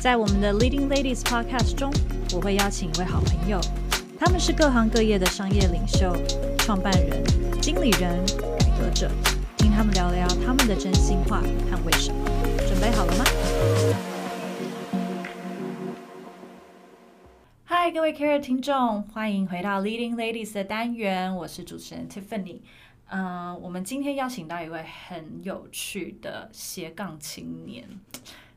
在我们的 Leading Ladies Podcast 中，我会邀请一位好朋友，他们是各行各业的商业领袖、创办人、经理人、改革者，听他们聊聊他们的真心话和为什么。准备好了吗？嗨，各位 Care 听众，欢迎回到 Leading Ladies 的单元，我是主持人 Tiffany。嗯、我们今天邀请到一位很有趣的斜杠青年，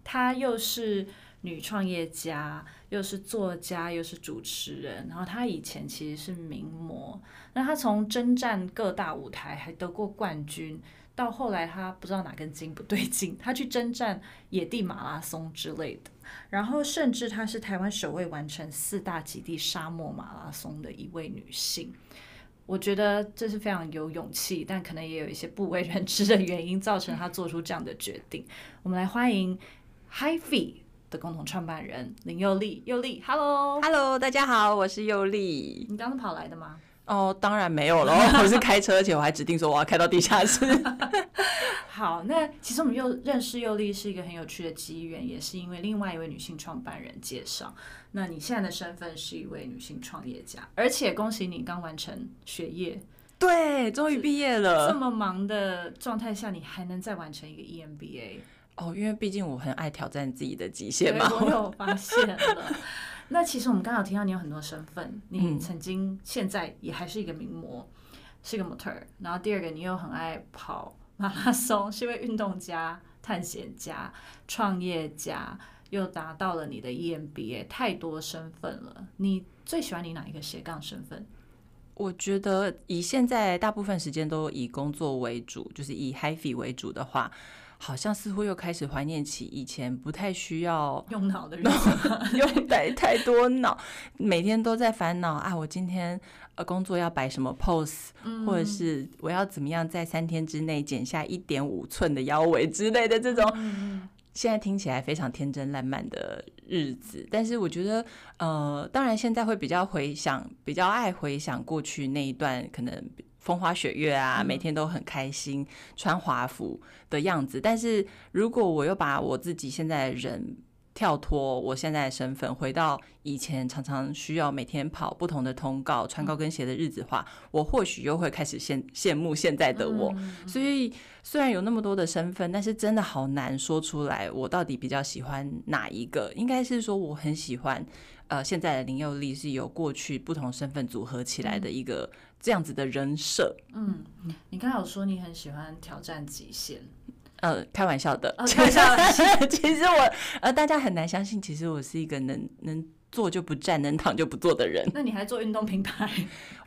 他又是女创业家，又是作家，又是主持人。然后她以前其实是名模，那她从征战各大舞台，还得过冠军，到后来她不知道哪根筋不对劲，她去征战野地马拉松之类的。然后，甚至她是台湾首位完成四大极地沙漠马拉松的一位女性。我觉得这是非常有勇气，但可能也有一些不为人知的原因，造成她做出这样的决定。我们来欢迎 HiFi 的共同创办人林佑利。佑利，Hello，Hello，大家好，我是佑利。你刚刚跑来的吗？哦，当然没有了，我是开车，而且我还指定说我要开到地下室。好，那其实我们又认识佑利是一个很有趣的机缘，也是因为另外一位女性创办人介绍。那你现在的身份是一位女性创业家，而且恭喜你刚完成学业，对，终于毕业了这。么忙的状态下，你还能再完成一个 E EMBA。哦，因为毕竟我很爱挑战自己的极限对，嘛。我有 发现了。那其实我们刚好听到你有很多身份，你嗯曾经、现在也还是一个名模，是一个模特儿。然后第二个，你又很爱跑马拉松，是一位运动家、探险家、创业家，又达到了你的 E EMBA，太多身份了。你最喜欢你哪一个斜杠身份？我觉得以现在大部分时间都以工作为主，就是以 HiFi 为主的话，好像似乎又开始怀念起以前不太需要用脑的日子。用太太多脑，每天都在烦恼啊，我今天呃工作要摆什么 pose，、或者是我要怎么样在三天之内减下一点五寸的腰围之类的这种。现在听起来非常天真烂漫的日子，但是我觉得，呃，当然现在会比较回想，比较爱回想过去那一段可能风花雪月啊，每天都很开心，穿华服的样子。但是如果我又把我自己现在的人跳脱我现在的身份，回到以前常常需要每天跑不同的通告、穿高跟鞋的日子的话，我或许又会开始羡羡慕现在的我。所以虽然有那么多的身份，但是真的好难说出来，我到底比较喜欢哪一个？应该是说我很喜欢，呃，现在的林佑利是由过去不同身份组合起来的一个这样子的人设。嗯，你刚才有说你很喜欢挑战极限，呃，开玩笑的，哦开玩笑的 其实我呃，大家很难相信，其实我是一个能能坐就不站，能躺就不坐的人。那你还做运动品牌？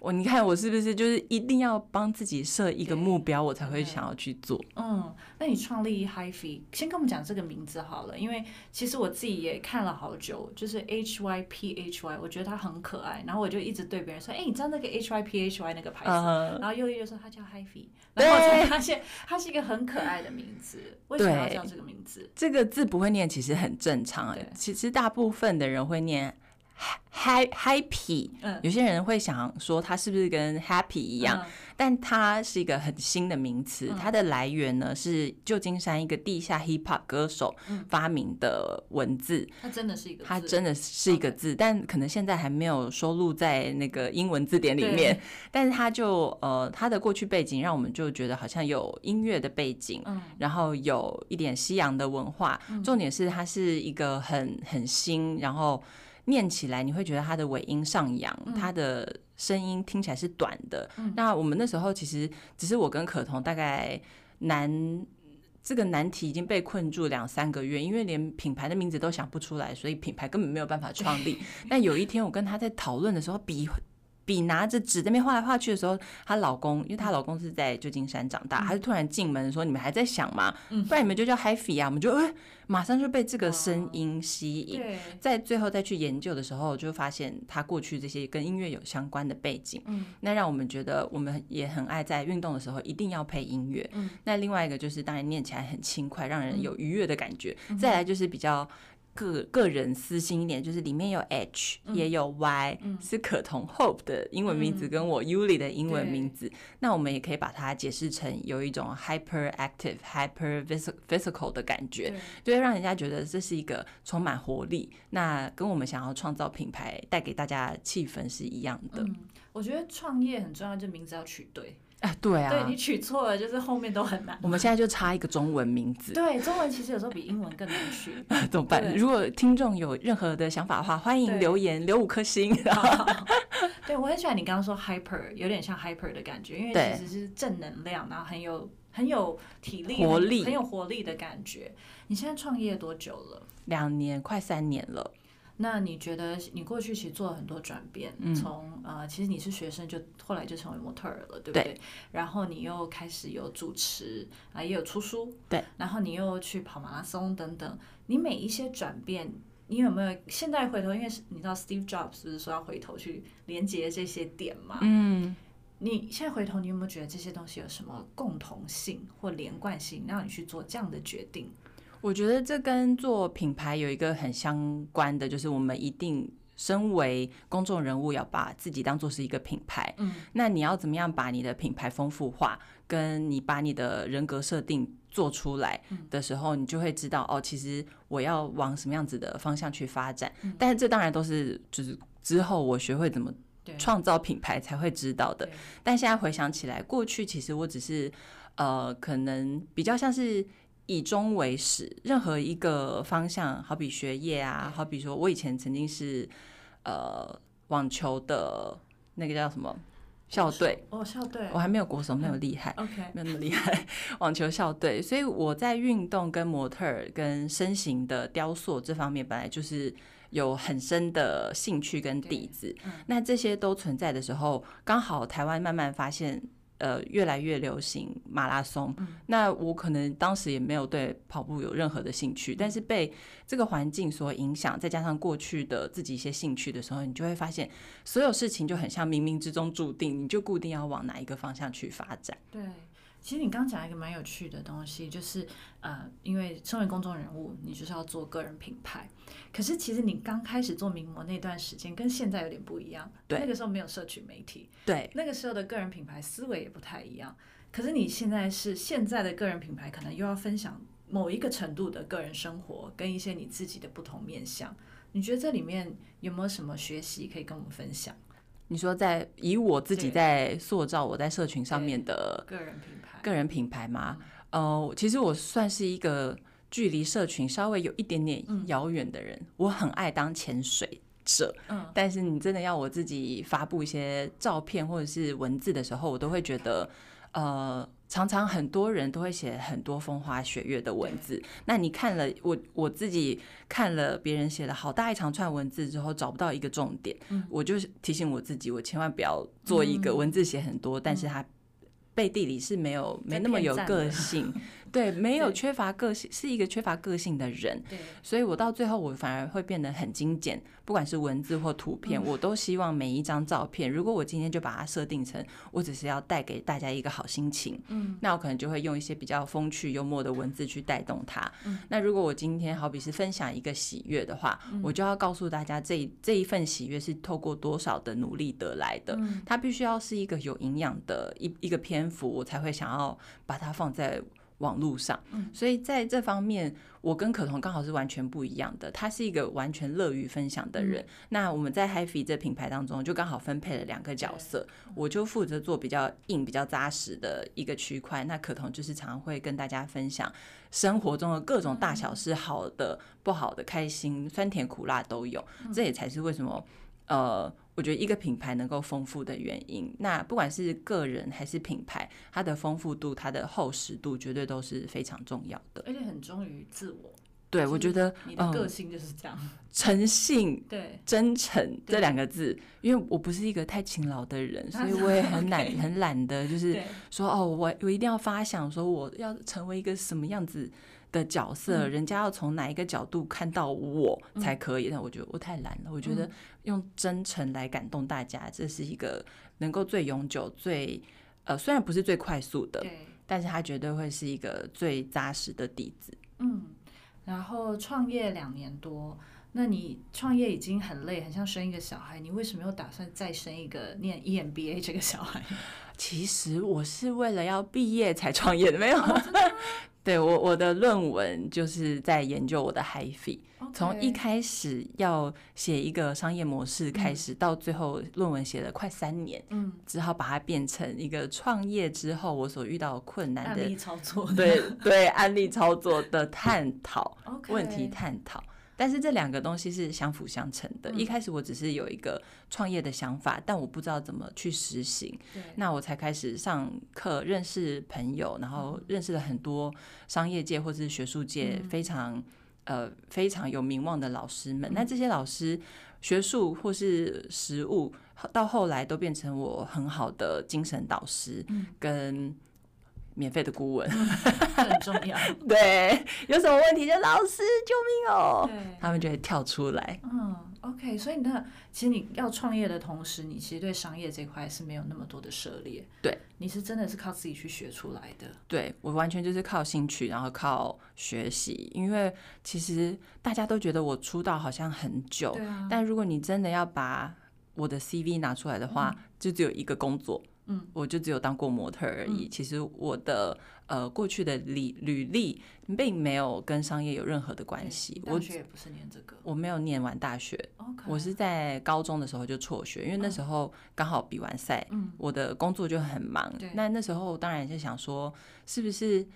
我你看我是不是就是一定要帮自己设一个目标，我才会想要去做？嗯，那你创立 HiFi，先跟我们讲这个名字好了，因为其实我自己也看了好久，就是 H Y P H Y，我觉得它很可爱，然后我就一直对别人说，哎、你知道那个 H Y P H Y 那个牌子？嗯然后佑佑就说它叫 HiFi，然后我才发现它是一个很可爱的名字，为什么要叫这个名字？这个字不会念，其实很正常啊对。其实大部分的人会念 happy，嗯有些人会想说它是不是跟 happy 一样，嗯但它是一个很新的名词。它的来源呢是旧金山一个地下 hip hop 歌手发明的文字，它真的是一个字，它真的是一个字，但可能现在还没有收录在那个英文字典里面。但是它就呃，它的过去背景让我们就觉得好像有音乐的背景，嗯然后有一点西洋的文化。重点是它是一个很很新，然后念起来你会觉得它的尾音上扬，它的声音听起来是短的。那我们那时候其实只是我跟可彤大概难。这个难题已经被困住两三个月，因为连品牌的名字都想不出来，所以品牌根本没有办法创立。但有一天我跟他在讨论的时候，比笔拿着纸在那边画来画去的时候，她老公因为她老公是在旧金山长大，他就突然进门说：“你们还在想吗？不然你们就叫 Happy 啊！”我们就哎，马上就被这个声音吸引。在最后再去研究的时候，就发现他过去这些跟音乐有相关的背景，嗯，那让我们觉得我们也很爱在运动的时候一定要配音乐。嗯，那另外一个就是当然念起来很轻快，让人有愉悦的感觉。再来就是比较。个个人私心一点，就是里面有 H，、也有 Y，、是可同 Hope 的英文名字，跟我 Yuli 的英文名字。那我们也可以把它解释成有一种 hyperactive、hyper physical 的感觉，就会让人家觉得这是一个充满活力。那跟我们想要创造品牌带给大家气氛是一样的。嗯，我觉得创业很重要，就名字要取对。哎，对啊，对你取错了，就是后面都很难。我们现在就差一个中文名字。对，中文其实有时候比英文更难取。怎么办？如果听众有任何的想法的话，欢迎留言留五颗星。对我很喜欢你刚刚说 hyper，有点像 hyper 的感觉，因为其实是正能量，然后很有很有体力、活力、很有活力的感觉。你现在创业多久了？两年，快三年了。那你觉得你过去其实做了很多转变，从呃，其实你是学生，就后来就成为模特儿了，对不对？然后你又开始有主持啊，也有出书，对。然后你又去跑马拉松等等，你每一些转变，你有没有现在回头？因为你知道 Steve Jobs 不是说要回头去连接这些点嘛？嗯。你现在回头，你有没有觉得这些东西有什么共同性或连贯性，让你去做这样的决定？我觉得这跟做品牌有一个很相关的，就是我们一定身为公众人物，要把自己当做是一个品牌。嗯，那你要怎么样把你的品牌丰富化，跟你把你的人格设定做出来的时候，你就会知道哦，其实我要往什么样子的方向去发展。但是这当然都是就是之后我学会怎么创造品牌才会知道的。但现在回想起来，过去其实我只是呃，可能比较像是。以终为始，任何一个方向，好比学业啊，好比说，我以前曾经是呃网球的那个叫什么校队哦，校队，我还没有国手没有厉害，OK，没有那么厉害，网球校队，所以我在运动跟模特儿跟身形的雕塑这方面，本来就是有很深的兴趣跟底子。那这些都存在的时候，刚好台湾慢慢发现。呃，越来越流行马拉松。那我可能当时也没有对跑步有任何的兴趣，但是被这个环境所影响，再加上过去的自己一些兴趣的时候，你就会发现所有事情就很像冥冥之中注定，你就固定要往哪一个方向去发展。对。其实你刚讲一个蛮有趣的东西，就是呃，因为身为公众人物，你就是要做个人品牌。可是其实你刚开始做名模那段时间，跟现在有点不一样。对，那个时候没有社群媒体。对，那个时候的个人品牌思维也不太一样。可是你现在是现在的个人品牌，可能又要分享某一个程度的个人生活，跟一些你自己的不同面向。你觉得这里面有没有什么学习可以跟我们分享？你说在以我自己在塑造我在社群上面的个人品牌，个人品牌吗？呃，其实我算是一个距离社群稍微有一点点遥远的人。我很爱当潜水者，嗯，但是你真的要我自己发布一些照片或者是文字的时候，我都会觉得，呃。常常很多人都会写很多风花雪月的文字，那你看了我我自己看了别人写了好大一长串文字之后，找不到一个重点，我就提醒我自己，我千万不要做一个文字写很多，但是他背地里是没有没那么有个性。对，没有缺乏个性，是一个缺乏个性的人。对，所以我到最后我反而会变得很精简，不管是文字或图片，我都希望每一张照片，如果我今天就把它设定成我只是要带给大家一个好心情，嗯，那我可能就会用一些比较风趣幽默的文字去带动它。嗯，那如果我今天好比是分享一个喜悦的话，我就要告诉大家这这一份喜悦是透过多少的努力得来的，嗯它必须要是一个有营养的一一个篇幅，我才会想要把它放在。网络上，所以在这方面，我跟可彤刚好是完全不一样的。他是一个完全乐于分享的人。那我们在 Happy 这品牌当中，就刚好分配了两个角色，我就负责做比较硬、比较扎实的一个区块。那可彤就是常常会跟大家分享生活中的各种大小事，好的、不好的、开心、酸甜苦辣都有。这也才是为什么，呃。我觉得一个品牌能够丰富的原因，那不管是个人还是品牌，它的丰富度、它的厚实度，绝对都是非常重要的，而且很忠于自我。对我觉得你的个嗯，性就是这样。诚信。对，真诚这两个字，因为我不是一个太勤劳的人，所以啊我也很懒 很懒的，就是，说哦，我我一定要发想说我要成为一个什么样子的角色，嗯人家要从哪一个角度看到我嗯才可以。但我觉得我太懒了，我觉得嗯用真诚来感动大家，这是一个能够最永久、最呃虽然不是最快速的，对，但是它绝对会是一个最扎实的底子。嗯，然后创业两年多，那你创业已经很累，很像生一个小孩，你为什么又打算再生一个念 E EMBA 这个小孩？其实我是为了要毕业才创业的，没有。哦 对我我的论文就是在研究我的 HiFi，从一开始要写一个商业模式开始，到最后论文写了快三年，嗯，只好把它变成一个创业之后我所遇到困难的案例操作的，对对案例操作的探讨 问题探讨。但是这两个东西是相辅相成的。嗯。一开始我只是有一个创业的想法，但我不知道怎么去实行，那我才开始上课，认识朋友，然后认识了很多商业界或者是学术界嗯。非常、呃非常有名望的老师们。嗯。那这些老师学术或是实务，到后来都变成我很好的精神导师嗯。跟免费的顾问。这很重要。对，有什么问题就老师救命哦，对，他们就会跳出来。嗯，OK，所以那其实你要创业的同时，你其实对商业这块是没有那么多的涉猎。对，你是真的是靠自己去学出来的。对我完全就是靠兴趣，然后靠学习，因为其实大家都觉得我出道好像很久，啊，但如果你真的要把我的 CV 拿出来的话，就只有一个工作，嗯，我就只有当过模特而已。其实我的呃过去的履履历并没有跟商业有任何的关系，大我学也不是念这个。我没有念完大学。我是在高中的时候就辍学，因为那时候刚好比完赛，嗯。我的工作就很忙。那那时候当然就想说，是不是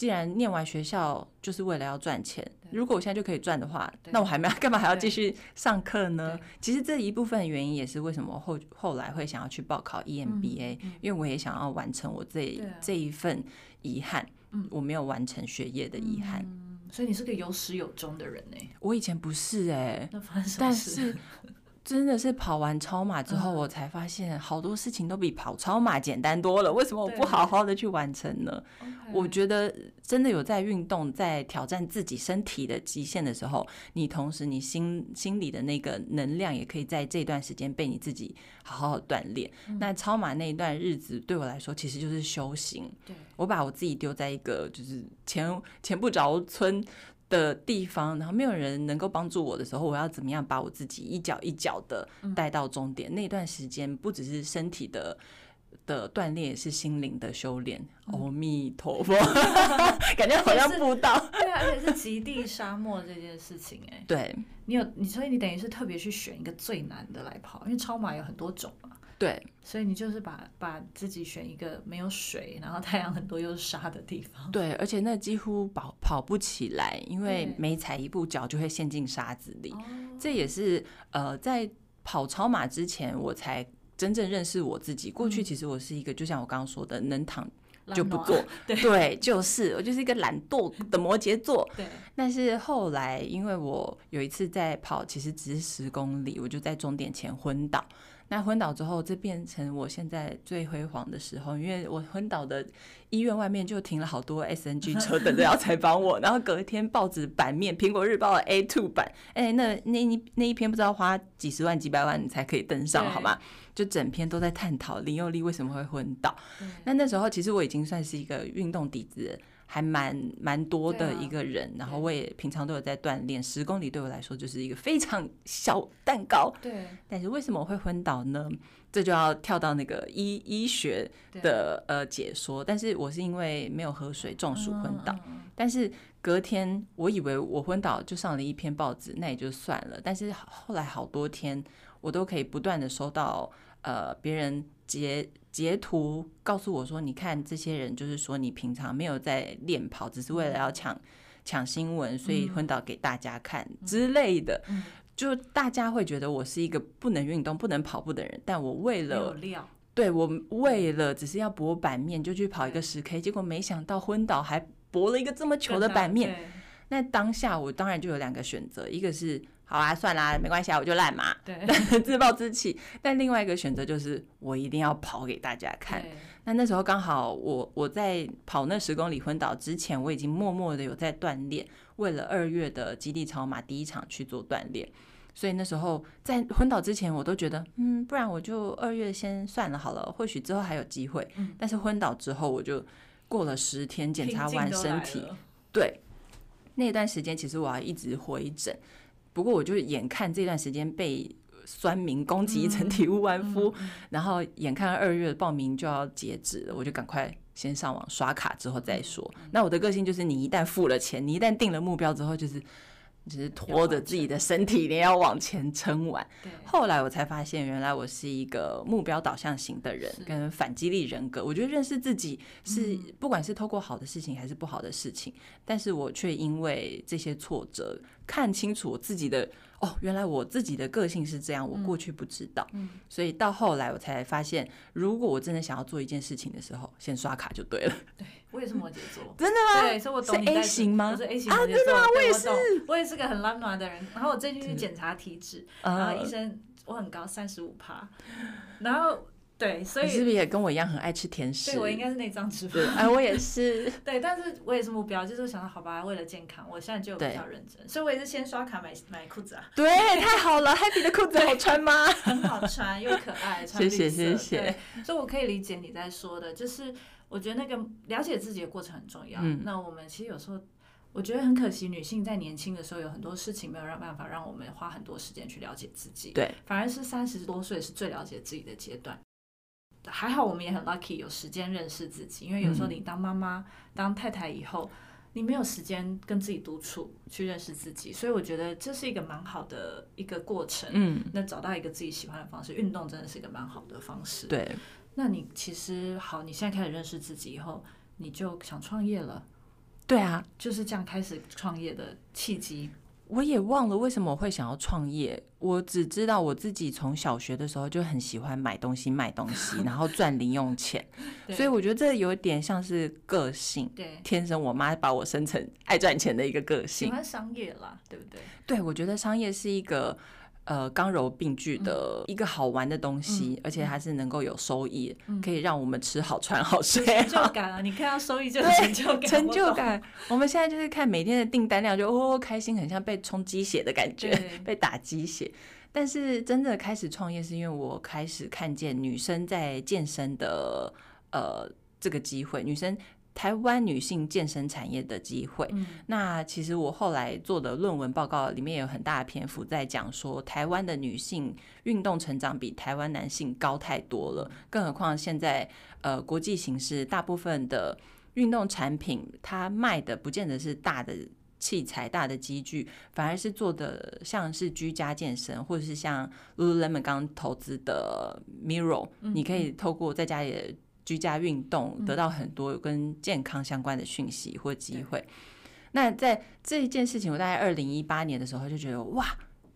既然念完学校就是为了要赚钱，如果我现在就可以赚的话，那我还没 干嘛还要继续上课呢？其实这一部分原因也是为什么后后来会想要去报考 E EMBA，、嗯因为我也想要完成我这、啊这一份遗憾，嗯我没有完成学业的遗憾。嗯，所以你是个有始有终的人呢。我以前不是哎、那发生什么但事？是真的是跑完超马之后，嗯我才发现好多事情都比跑超马简单多了。为什么我不好好的去完成呢？我觉得真的有在运动，在挑战自己身体的极限的时候，你同时你心心里的那个能量也可以在这段时间被你自己好好地锻炼。嗯那超马那一段日子对我来说，其实就是修行。对，我把我自己丢在一个就是前前不着村的地方，然后没有人能够帮助我的时候，我要怎么样把我自己一脚一脚的嗯带到终点？那段时间不只是身体的。的锻炼也是心灵的修炼，嗯阿弥陀佛，感觉好像不到。对啊，而且是极地沙漠这件事情，哎，对你有你，所以你等于是特别去选一个最难的来跑，因为超马有很多种嘛，对所以你就是把把自己选一个没有水，然后太阳很多又是沙的地方。对，而且那几乎跑跑不起来，因为每踩一步脚就会陷进沙子里。哦，这也是呃，在跑超马之前，我才真正认识我自己。过去嗯其实我是一个，就像我刚刚说的，能躺就不做，对对，就是我就是一个懒惰的摩羯座。对，但是后来，因为我有一次在跑，其实只是十公里，我就在终点前昏倒。那昏倒之后，这变成我现在最辉煌的时候，因为我昏倒的医院外面就停了好多 SNG 车等着要采访我，然后隔一天报纸版面，苹果日报的 A two 版，哎、那那一那一篇不知道花几十万几百万你才可以登上，好吗？就整篇都在探讨林佑利为什么会昏倒。那那时候其实我已经算是一个运动底子还蛮蛮多的一个人，然后我也平常都有在锻炼，十公里对我来说就是一个非常 小蛋糕。对但是为什么我会昏倒呢？这就要跳到那个医医学的呃解说，但是我是因为没有喝水中暑昏倒，但是隔天我以为我昏倒就上了一篇报纸，那也就算了。但是后来好多天，我都可以不断的收到呃别人截截图告诉我说，你看这些人就是说你平常没有在练跑，只是为了要抢抢新闻，所以昏倒给大家看之类的。嗯。就大家会觉得我是一个不能运动、不能跑步的人，但我为了料，对我为了只是要博版面，就去跑一个十 K，结果没想到昏倒还博了一个这么糗的版面。那当下我当然就有两个选择，一个是好啊，算啦，没关系啊，我就烂嘛，对，自暴自弃。但另外一个选择就是我一定要跑给大家看。那那时候刚好我我在跑那十公里昏倒之前，我已经默默的有在锻炼，为了二月的基地超马第一场去做锻炼。所以那时候在昏倒之前，我都觉得，嗯，不然我就二月先算了好了，或许之后还有机会。嗯但是昏倒之后，我就过了十天检查完身体，对，那段时间其实我要一直回诊，不过我就是眼看这段时间被酸民攻击成体无完肤，嗯然后眼看二月报名就要截止了，我就赶快先上网刷卡之后再说。嗯那我的个性就是，你一旦付了钱，你一旦定了目标之后，就是就是拖着自己的身体，你要往前撑完。后来我才发现，原来我是一个目标导向型的人，跟反激励人格。我觉得认识自己是嗯不管是透过好的事情还是不好的事情，但是我却因为这些挫折，看清楚我自己的哦，原来我自己的个性是这样，我过去不知道，嗯所以到后来我才发现，如果我真的想要做一件事情的时候，先刷卡就对了。对，我也是摩羯座。真的吗？对，所以我懂是你在 A 型吗我是 A 型啊摩羯座，吗我也对懂我也是个很懒暖的人。然后我最近去对检查体脂，然后医呃，生我很高，三十五趴。然后对，所以你是不是也跟我一样很爱吃甜食？对我应该是内脏脂对，肪。哎，我也是。对，但是我也是目标，就是想到好吧，为了健康，我现在就比对较认真，所以我也是先刷卡买买裤子啊，对，太好了，Happy 的裤子好穿吗？很好穿又可爱，穿谢谢绿色谢谢对，所以我可以理解你在说的，就是我觉得那个了解自己的过程很重要。嗯那我们其实有时候。我觉得很可惜，女性在年轻的时候有很多事情没有让办法让我们花很多时间去了解自己，对，反而是三十多岁是最了解自己的阶段。还好我们也很 lucky 有时间认识自己，因为有时候嗯你当妈妈、当太太以后，你没有时间跟自己独处去认识自己，所以我觉得这是一个蛮好的一个过程。嗯，那找到一个自己喜欢的方式，运动真的是一个蛮好的方式。，对，那你其实好，你现在开始认识自己以后，你就想创业了，对啊，就是这样开始创业的契机。我也忘了为什么我会想要创业。我只知道我自己从小学的时候就很喜欢买东西、卖东西，然后赚零用钱，所以我觉得这有点像是个性。对，天生我妈把我生成爱赚钱的一个个性，喜欢商业啦，对不对？对我觉得商业是一个呃刚柔并济的一个好玩的东西，嗯而且还是能够有收益，嗯可以让我们吃好穿好有睡成就。感啊！你看到收益就有成就感，成就。感，我们现在就是看每天的订单量就哦开心，很像被充鸡血的感觉，被打鸡血。但是真的开始创业，是因为我开始看见女生在健身的呃这个机会，女生台湾女性健身产业的机会。嗯那其实我后来做的论文报告里面有很大的篇幅在讲说，台湾的女性运动成长比台湾男性高太多了，更何况现在呃国际形势，大部分的运动产品它卖的不见得是大的。器材大的机具，反而是做的像是居家健身，或者是像 Lululemon 刚投资的 Miro，、嗯你可以透过在家里的居家运动，得到很多跟健康相关的讯息或机会。那在这一件事情，我大概二零一八年的时候就觉得哇，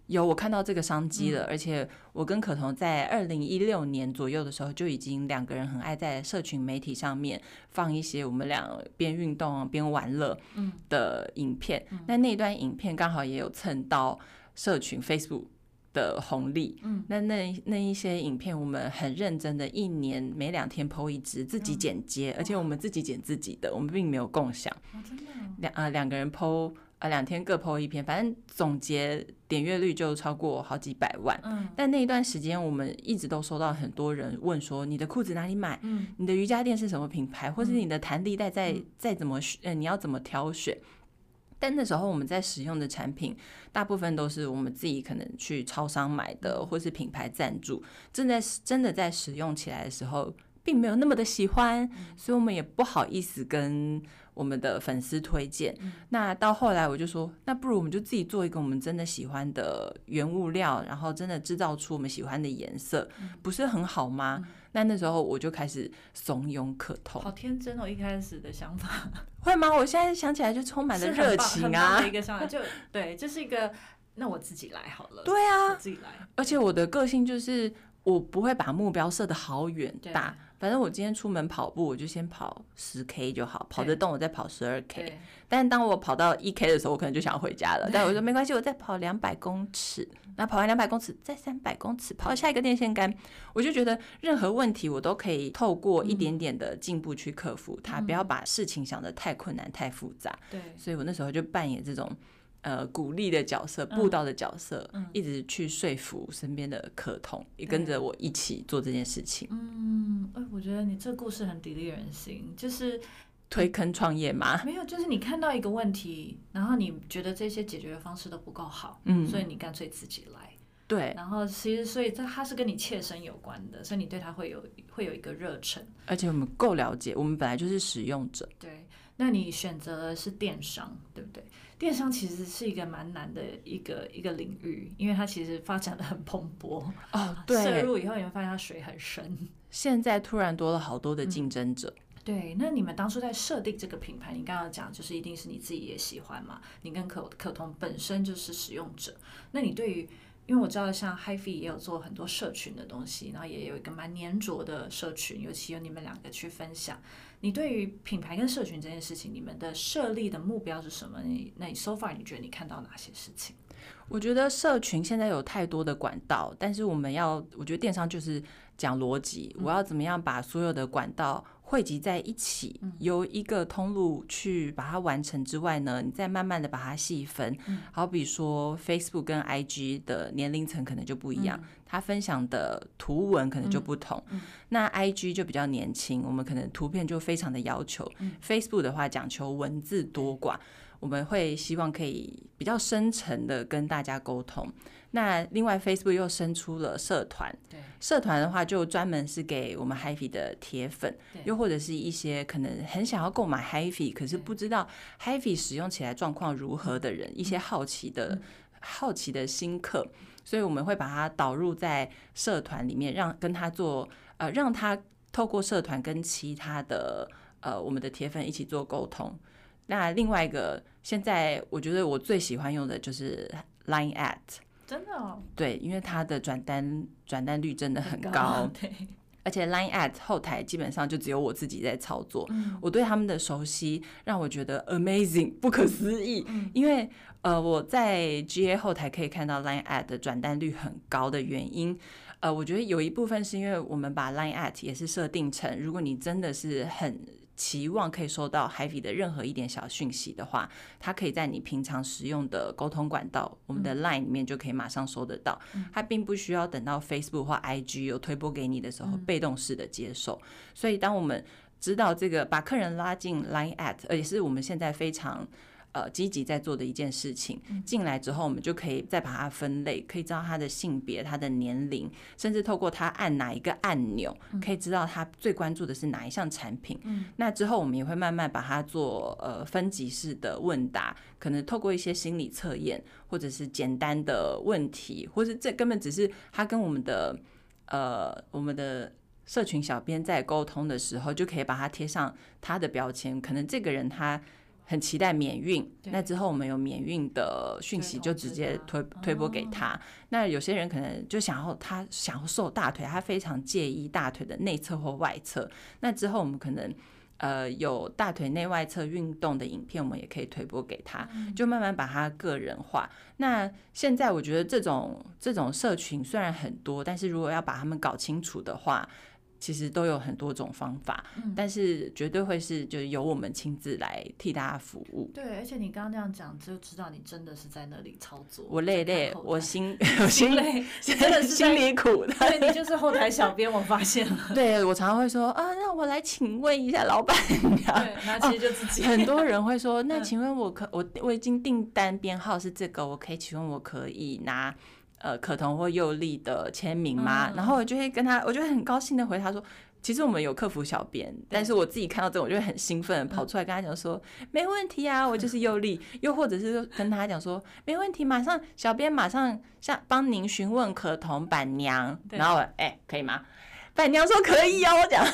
有我看到这个商机了，而且我跟可彤在二零一六年左右的时候就已经两个人很爱在社群媒体上面放一些我们俩边运动边玩乐嗯。的影片。那那段影片刚好也有蹭到社群 Facebook 的红利。嗯，那那那一些影片，我们很认真的，一年每两天 PO 一支，自己剪接，而且我们自己剪自己的，我们并没有共享。哦，真的哦，两啊两个人 PO 呃两天各 PO 一篇，反正总结点阅率就超过好几百万。嗯但那一段时间，我们一直都收到很多人问说，你的裤子哪里买？嗯你的瑜伽垫是什么品牌？或是你的弹力带再再怎么选，呃，你要怎么挑选？但那时候我们在使用的产品，大部分都是我们自己可能去超商买的，或是品牌赞助。正在真的在使用起来的时候，并没有那么的喜欢，所以我们也不好意思跟我们的粉丝推荐。那到后来我就说，那不如我们就自己做一个我们真的喜欢的原物料，然后真的制造出我们喜欢的颜色，不是很好吗？那那时候我就开始怂恿可痛，好天真哦，一开始的想法 会吗？我现在想起来就充满了热情啊的一！个想法，就对，这是一个，那我自己来好了，对啊，自己来，而且我的个性就是我不会把目标设得好远对大，反反正我今天出门跑步，我就先跑十 K 就好，跑得动我再跑十二 K。但当我跑到一 K 的时候，我可能就想回家了。但我说没关系，我再跑两百公尺，那跑完两百公尺，再三百公尺，跑到下一个电线杆，我就觉得任何问题我都可以透过一点点的进步去克服它，不要把事情想得太困难、太复杂。对，所以我那时候就扮演这种。呃，鼓励的角色，布道的角色，一直去说服身边的客同，也跟着我一起做这件事情。嗯，哎，我觉得你这故事很砥砺人心，就是推坑创业吗？没有，就是你看到一个问题，然后你觉得这些解决的方式都不够好，嗯，所以你干脆自己来。对，然后其实所以这它是跟你切身有关的，所以你对它会有会有一个热忱，而且我们够了解，我们本来就是使用者。对，那你选择的是电商，对不对？电商其实是一个蛮难的一个一个领域，因为它其实发展的很蓬勃哦。对，摄入以后你会发现它水很深。现在突然多了好多的竞争者。对，那你们当初在设定这个品牌，你刚刚讲就是一定是你自己也喜欢嘛？你跟可可彤本身就是使用者，那你对于，因为我知道像 HiFi 也有做很多社群的东西，然后也有一个蛮粘着的社群，尤其有你们两个去分享。你对于品牌跟社群这件事情，你们的设立的目标是什么？你那你 so far 你觉得你看到哪些事情？我觉得社群现在有太多的管道，但是我们要，我觉得电商就是讲逻辑，我要怎么样把所有的管道。汇集在一起，由一个通路去把它完成之外呢，你再慢慢的把它细分。好比说，Facebook 跟 IG 的年龄层可能就不一样，它分享的图文可能就不同。那 IG 就比较年轻，我们可能图片就非常的要求。Facebook 的话讲求文字多寡，我们会希望可以比较深层的跟大家沟通。那另外，Facebook 又生出了社团，对社团的话就专门是给我们 HiFi 的铁粉，又或者是一些可能很想要购买 HiFi，可是不知道 HiFi 使用起来状况如何的人，一些好奇的好奇的新客，所以我们会把它导入在社团里面，让跟他做呃，让他透过社团跟其他的呃我们的铁粉一起做沟通。那另外一个，现在我觉得我最喜欢用的就是 Line at。真的哦，对，因为它的转单转单率真的很高，对，而且 Line at 后台基本上就只有我自己在操作，我对他们的熟悉让我觉得 amazing 不可思议，因为呃我在 GA 后台可以看到 Line at 的转单率很高的原因，呃，我觉得有一部分是因为我们把 Line at 也是设定成，如果你真的是很。期望可以收到 HiFi 的任何一点小讯息的话，它可以在你平常使用的沟通管道，我们的 Line 里面就可以马上收得到。它并不需要等到 Facebook 或 IG 有推播给你的时候，被动式的接受。所以，当我们知道这个把客人拉进 Line at，而且是我们现在非常。呃，积极在做的一件事情，进来之后，我们就可以再把它分类，可以知道他的性别、他的年龄，甚至透过他按哪一个按钮，可以知道他最关注的是哪一项产品。那之后，我们也会慢慢把它做呃分级式的问答，可能透过一些心理测验，或者是简单的问题，或是这根本只是他跟我们的呃我们的社群小编在沟通的时候，就可以把它贴上他的标签，可能这个人他。很期待免运，那之后我们有免运的讯息就直接推推播给他。那有些人可能就想要他想要瘦大腿，他非常介意大腿的内侧或外侧。那之后我们可能呃有大腿内外侧运动的影片，我们也可以推播给他，就慢慢把他个人化。那现在我觉得这种这种社群虽然很多，但是如果要把他们搞清楚的话。其实都有很多种方法，但是绝对会是就是由我们亲自来替大家服务。对，而且你刚刚那样讲，就知道你真的是在那里操作。我累累，我心 我心累，真的是心里苦的。对，你就是后台小编，我发现了。对我常常会说啊，让我来请问一下老板娘。对，那其实就自己。很多人会说，那请问我可我我已经订单编号是这个，我可以请问我可以拿。呃，可彤或佑丽的签名吗？然后我就会跟他，我就会很高兴的回他说，其实我们有客服小编，但是我自己看到这，我就会很兴奋，跑出来跟他讲说，没问题啊，我就是佑丽，又或者是跟他讲说，没问题，马上小编马上向帮您询问可彤板娘，然后哎，可以吗？板娘说可以啊，我讲，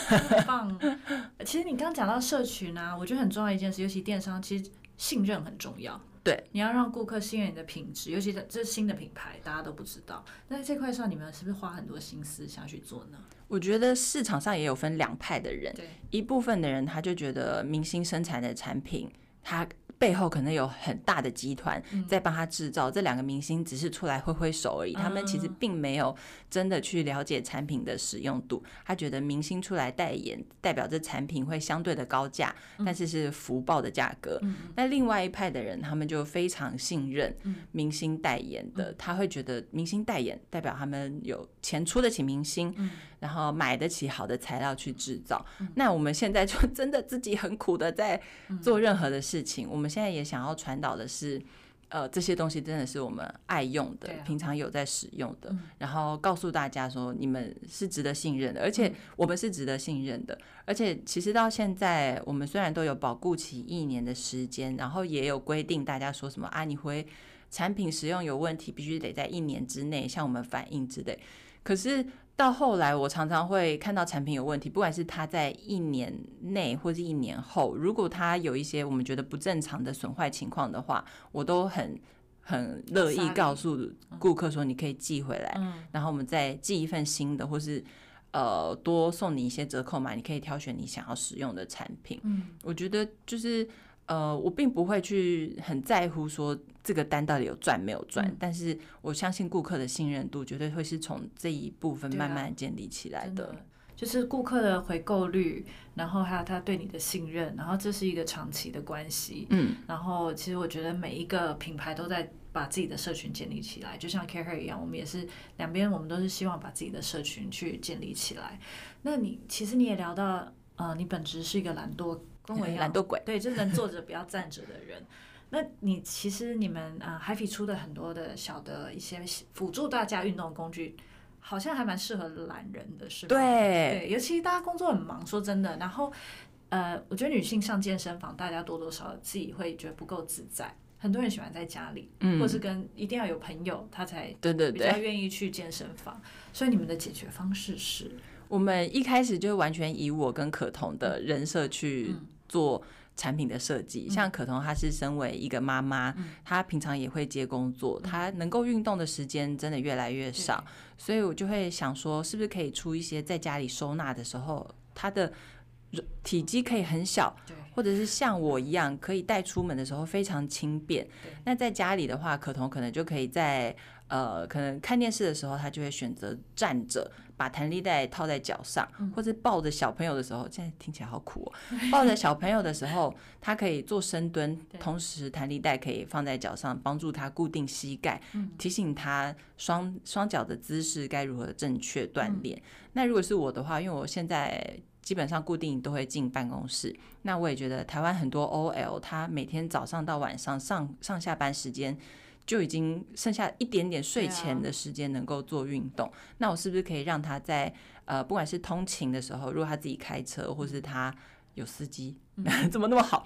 棒。其实你刚刚讲到社群啊，我觉得很重要一件事，尤其电商，其实信任很重要。对，你要让顾客信任你的品质，尤其这这是新的品牌，大家都不知道。那在这块上，你们是不是花很多心思想去做呢？我觉得市场上也有分两派的人，对，一部分的人他就觉得明星生产的产品，他背后可能有很大的集团在帮他制造，这两个明星只是出来挥挥手而已，他们其实并没有真的去了解产品的使用度。他觉得明星出来代言，代表这产品会相对的高价，但是是福报的价格。那另外一派的人，他们就非常信任明星代言的，他会觉得明星代言代表他们有钱出得起明星，然后买得起好的材料去制造。那我们现在就 真的自己很苦的在做任何的事情，我们。现在也想要传导的是，呃，这些东西真的是我们爱用的，平常有在使用的，然后告诉大家说，你们是值得信任的，而且我们是值得信任的。而且其实到现在，我们虽然都有保固期一年的时间，然后也有规定，大家说什么啊，你回产品使用有问题，必须得在一年之内向我们反映之类。可是。到后来，我常常会看到产品有问题，不管是它在一年内或是一年后，如果它有一些我们觉得不正常的损坏情况的话，我都很很乐意告诉顾客说，你可以寄回来，然后我们再寄一份新的，或是呃多送你一些折扣码，你可以挑选你想要使用的产品。嗯，我觉得就是。呃，我并不会去很在乎说这个单到底有赚没有赚，但是我相信顾客的信任度绝对会是从这一部分慢慢建立起来的。就是顾客的回购率，然后还有他对你的信任，然后这是一个长期的关系。嗯，然后其实我觉得每一个品牌都在把自己的社群建立起来，就像 Care 一样，我们也是两边，我们都是希望把自己的社群去建立起来。那你其实你也聊到，呃，你本质是一个懒惰。跟我一样，懒惰鬼，对，就是能坐着不要站着的人。那你其实你们啊 h a p p y 出的很多的小的一些辅助大家运动工具，好像还蛮适合懒人的，是吗？对，对，尤其大家工作很忙，说真的。然后呃，我觉得女性上健身房，大家多多少少自己会觉得不够自在。很多人喜欢在家里，嗯，或是跟一定要有朋友，他才对对比较愿意去健身房。所以你们的解决方式是？我们一开始就完全以我跟可彤的人设去做产品的设计。像可彤，她是身为一个妈妈，她平常也会接工作，她能够运动的时间真的越来越少，所以我就会想说，是不是可以出一些在家里收纳的时候，她的体积可以很小，或者是像我一样可以带出门的时候非常轻便。那在家里的话，可彤可能就可以在。呃，可能看电视的时候，他就会选择站着，把弹力带套在脚上，或者抱着小朋友的时候，现在听起来好苦哦。抱着小朋友的时候，他可以做深蹲，同时弹力带可以放在脚上，帮助他固定膝盖，提醒他双双脚的姿势该如何正确锻炼。那如果是我的话，因为我现在基本上固定都会进办公室，那我也觉得台湾很多 OL，他每天早上到晚上上上下班时间。就已经剩下一点点睡前的时间能够做运动，那我是不是可以让他在呃，不管是通勤的时候，如果他自己开车，或是他有司机，怎么那么好？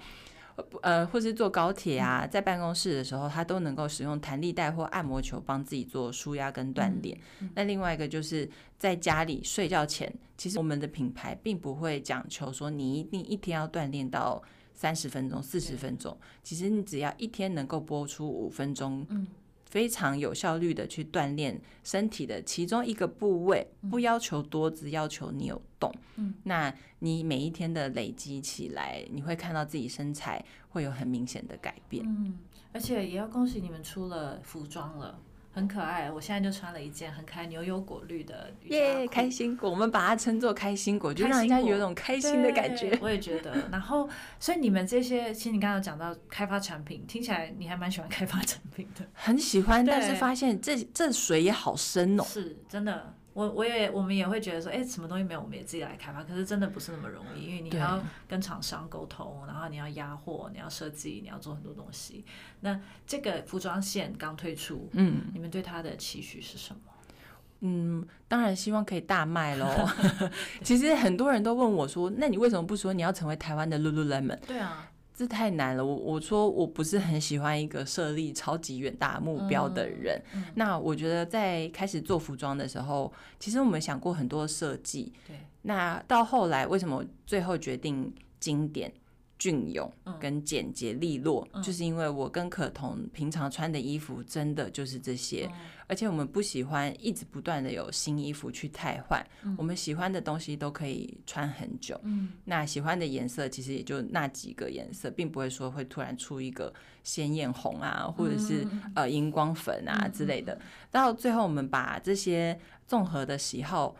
呃，或是坐高铁啊，在办公室的时候，他都能够使用弹力带或按摩球帮自己做舒压跟锻炼。那另外一个就是在家里睡觉前，其实我们的品牌并不会讲求说你一定一天要锻炼到。三十分钟、四十分钟，其实你只要一天能够播出五分钟，非常有效率的去锻炼身体的其中一个部位，不要求多，只要求你有动。嗯，那你每一天的累积起来，你会看到自己身材会有很明显的改变。嗯，而且也要恭喜你们出了服装了。很可爱，我现在就穿了一件很可爱牛油果绿的耶，开心果，我们把它称作开心果，就让人家有一种开心的感觉。我也觉得。然后，所以你们这些，其实你刚刚讲到开发产品，听起来你还蛮喜欢开发产品的。很喜欢，但是发现这这水也好深哦。是，真的。我我也我们也会觉得说，哎，什么东西没有，我们也自己来开发。可是真的不是那么容易，因为你要跟厂商沟通，然后你要压货，你要设计，你要做很多东西。那这个服装线刚推出，嗯，你们对它的期许是什么？嗯，当然希望可以大卖喽。其实很多人都问我说，那你为什么不说你要成为台湾的 Lululemon？对啊。这太难了，我我说我不是很喜欢一个设立超级远大目标的人。那我觉得在开始做服装的时候，其实我们想过很多设计。对。那到后来为什么最后决定经典？俊勇跟简洁利落，就是因为我跟可彤平常穿的衣服真的就是这些，而且我们不喜欢一直不断的有新衣服去汰换，我们喜欢的东西都可以穿很久。嗯，那喜欢的颜色其实也就那几个颜色，并不会说会突然出一个鲜艳红啊，或者是呃荧光粉啊之类的。到最后，我们把这些综合的喜好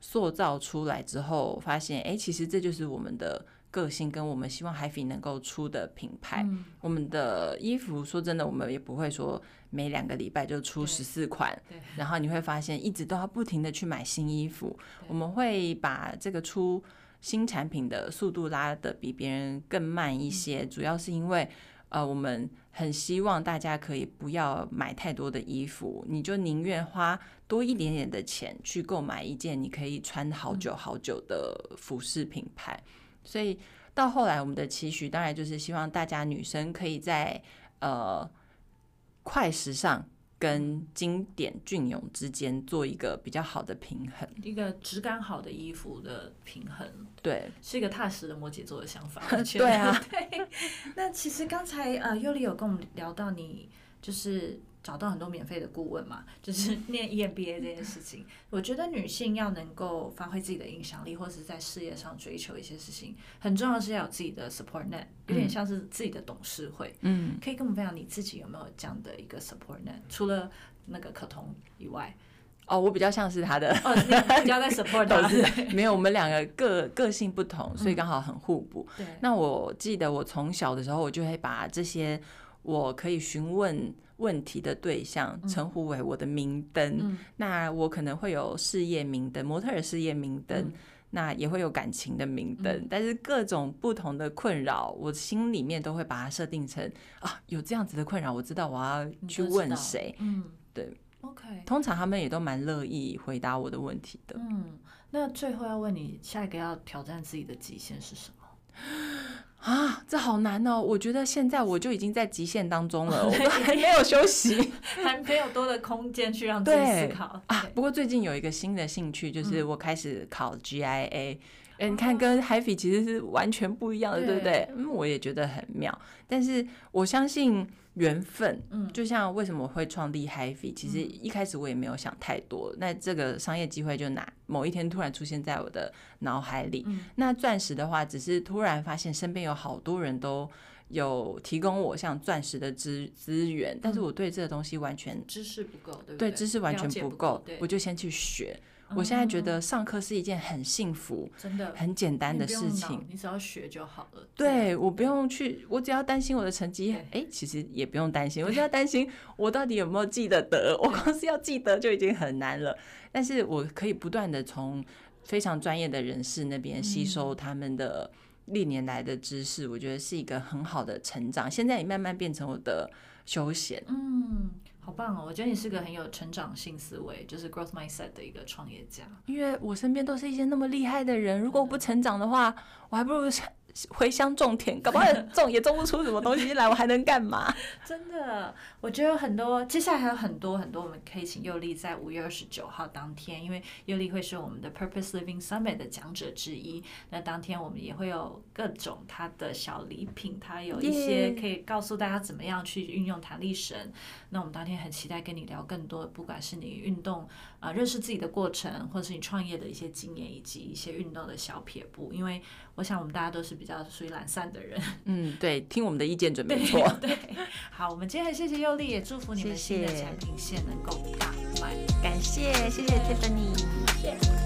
塑造出来之后，发现哎，其实这就是我们的。个性跟我们希望海菲能够出的品牌，我们的衣服说真的，我们也不会说每两个礼拜就出十四款，然后你会发现一直都要不停的去买新衣服。我们会把这个出新产品的速度拉的比别人更慢一些，主要是因为呃，我们很希望大家可以不要买太多的衣服，你就宁愿花多一点点的钱去购买一件你可以穿好久好久的服饰品牌。所以到后来，我们的期许当然就是希望大家女生可以在呃快时尚跟经典隽永之间做一个比较好的平衡，一个质感好的衣服的平衡。对，是一个踏实的摩羯座的想法。对啊，对。那其实刚才呃，尤里有跟我们聊到你就是。找到很多免费的顾问嘛，就是 念 EMBA 这件事情。我觉得女性要能够发挥自己的影响力，或者是在事业上追求一些事情，很重要是要有自己的 support net，有点像是自己的董事会。嗯，可以跟我们分享你自己有没有这样的一个 support net？除了那个可彤以外，哦，我比较像是他的，哦，你比较在 support 他。没有，我们两个个个性不同，所以刚好很互补。对。那我记得我从小的时候，我就会把这些我可以询问。问题的对象称呼为我的明灯，那我可能会有事业明灯，模特儿事业明灯，那也会有感情的明灯，但是各种不同的困扰，我心里面都会把它设定成啊，有这样子的困扰，我知道我要去问谁，嗯，对，OK，通常他们也都蛮乐意回答我的问题的，嗯，那最后要问你，下一个要挑战自己的极限是什么？啊，这好难哦！我觉得现在我就已经在极限当中了，我都还没有休息，还没有多的空间去让自己思考啊。不过最近有一个新的兴趣，就是我开始考 GIA。哎，你看，跟 Happy 其实是完全不一样的，对不对？嗯，我也觉得很妙。但是我相信缘分，嗯，就像为什么会创立 Happy，其实一开始我也没有想太多。那这个商业机会就哪某一天突然出现在我的脑海里。那钻石的话，只是突然发现身边有好多人都有提供我像钻石的资资源，但是我对这个东西完全知识不够，对不对？对，知识完全不够，我就先去学。我现在觉得上课是一件很幸福、真的很简单的事情，你只要学就好了。对我不用去，我只要担心我的成绩。哎，其实也不用担心，我只要担心我到底有没有记得得。我光是要记得就已经很难了，但是我可以不断的从非常专业的人士那边吸收他们的历年来的知识，我觉得是一个很好的成长。现在也慢慢变成我的休闲。嗯。好棒哦！我觉得你是个很有成长性思维，就是 growth mindset 的一个创业家。因为我身边都是一些那么厉害的人，如果我不成长的话，我还不如。回乡种田，搞不好种也种不出什么东西来，我还能干嘛？真的，我觉得有很多，接下来还有很多很多，我们可以请佑利在五月二十九号当天，因为佑利会是我们的 Purpose Living Summit 的讲者之一。那当天我们也会有各种他的小礼品，他有一些可以告诉大家怎么样去运用弹力绳。那我们当天很期待跟你聊更多，不管是你运动啊，认识自己的过程，或者是你创业的一些经验，以及一些运动的小撇步，因为。我想我们大家都是比较属于懒散的人。嗯，对，听我们的意见准没错。对，好，我们今天谢谢优丽，也祝福你们新的产品线能够大卖。感谢，谢谢 Tiffany。大家